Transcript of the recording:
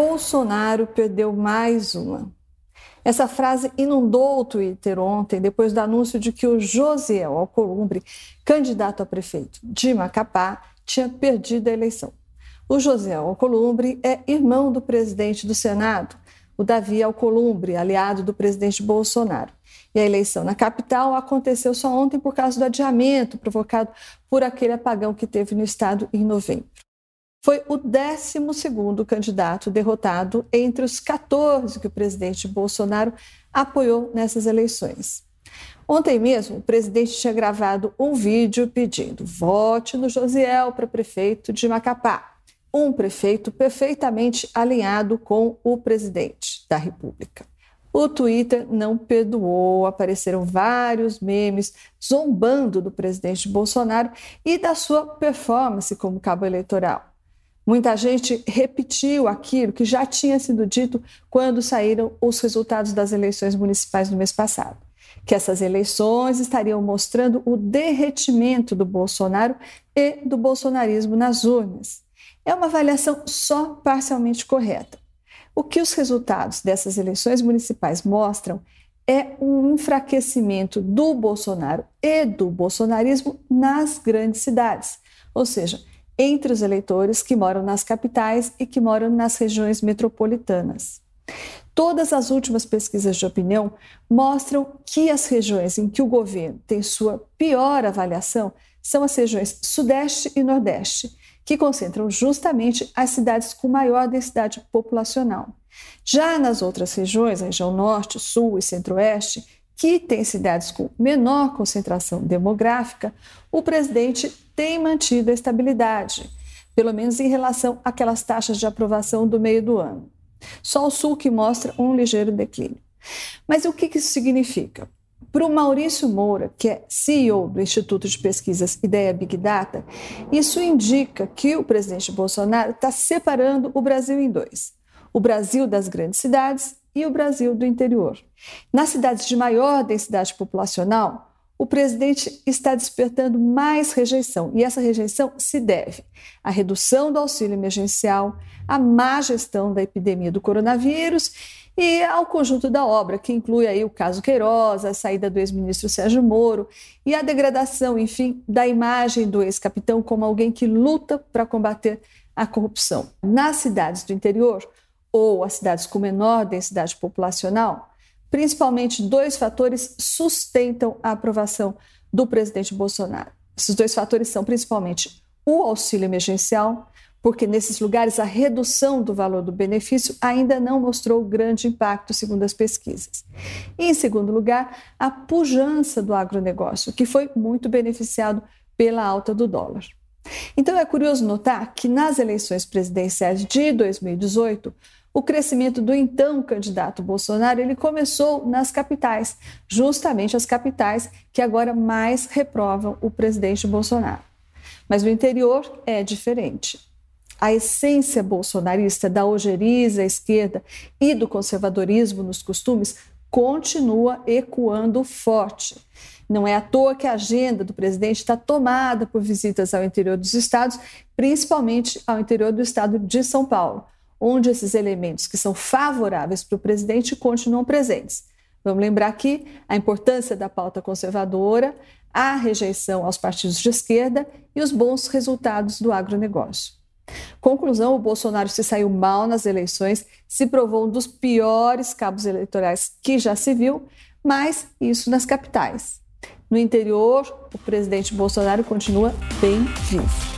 Bolsonaro perdeu mais uma. Essa frase inundou o Twitter ontem, depois do anúncio de que o Josiel Alcolumbre, candidato a prefeito de Macapá, tinha perdido a eleição. O Josiel Alcolumbre é irmão do presidente do Senado, o Davi Alcolumbre, aliado do presidente Bolsonaro. E a eleição na capital aconteceu só ontem por causa do adiamento provocado por aquele apagão que teve no estado em novembro foi o 12 candidato derrotado entre os 14 que o presidente Bolsonaro apoiou nessas eleições. Ontem mesmo, o presidente tinha gravado um vídeo pedindo vote no Josiel para prefeito de Macapá, um prefeito perfeitamente alinhado com o presidente da República. O Twitter não perdoou, apareceram vários memes zombando do presidente Bolsonaro e da sua performance como cabo eleitoral. Muita gente repetiu aquilo que já tinha sido dito quando saíram os resultados das eleições municipais no mês passado. Que essas eleições estariam mostrando o derretimento do Bolsonaro e do bolsonarismo nas urnas. É uma avaliação só parcialmente correta. O que os resultados dessas eleições municipais mostram é um enfraquecimento do Bolsonaro e do bolsonarismo nas grandes cidades. Ou seja, entre os eleitores que moram nas capitais e que moram nas regiões metropolitanas. Todas as últimas pesquisas de opinião mostram que as regiões em que o governo tem sua pior avaliação são as regiões Sudeste e Nordeste, que concentram justamente as cidades com maior densidade populacional. Já nas outras regiões, a região Norte, Sul e Centro-Oeste, que tem cidades com menor concentração demográfica, o presidente tem mantido a estabilidade, pelo menos em relação àquelas taxas de aprovação do meio do ano. Só o Sul que mostra um ligeiro declínio. Mas o que isso significa? Para o Maurício Moura, que é CEO do Instituto de Pesquisas Ideia Big Data, isso indica que o presidente Bolsonaro está separando o Brasil em dois: o Brasil das grandes cidades e o Brasil do interior. Nas cidades de maior densidade populacional, o presidente está despertando mais rejeição, e essa rejeição se deve à redução do auxílio emergencial, à má gestão da epidemia do coronavírus e ao conjunto da obra, que inclui aí o caso Queiroz, a saída do ex-ministro Sérgio Moro e a degradação, enfim, da imagem do ex-capitão como alguém que luta para combater a corrupção. Nas cidades do interior, ou as cidades com menor densidade populacional, principalmente dois fatores sustentam a aprovação do presidente Bolsonaro. Esses dois fatores são principalmente o auxílio emergencial, porque nesses lugares a redução do valor do benefício ainda não mostrou grande impacto, segundo as pesquisas. E, em segundo lugar, a pujança do agronegócio, que foi muito beneficiado pela alta do dólar. Então é curioso notar que nas eleições presidenciais de 2018, o crescimento do então candidato Bolsonaro ele começou nas capitais, justamente as capitais que agora mais reprovam o presidente Bolsonaro. Mas o interior é diferente. A essência bolsonarista da ojeriza à esquerda e do conservadorismo nos costumes continua ecoando forte. Não é à toa que a agenda do presidente está tomada por visitas ao interior dos estados, principalmente ao interior do estado de São Paulo onde esses elementos que são favoráveis para o presidente continuam presentes. Vamos lembrar aqui a importância da pauta conservadora, a rejeição aos partidos de esquerda e os bons resultados do agronegócio. Conclusão: o Bolsonaro se saiu mal nas eleições, se provou um dos piores cabos eleitorais que já se viu, mas isso nas capitais. No interior, o presidente Bolsonaro continua bem vivo.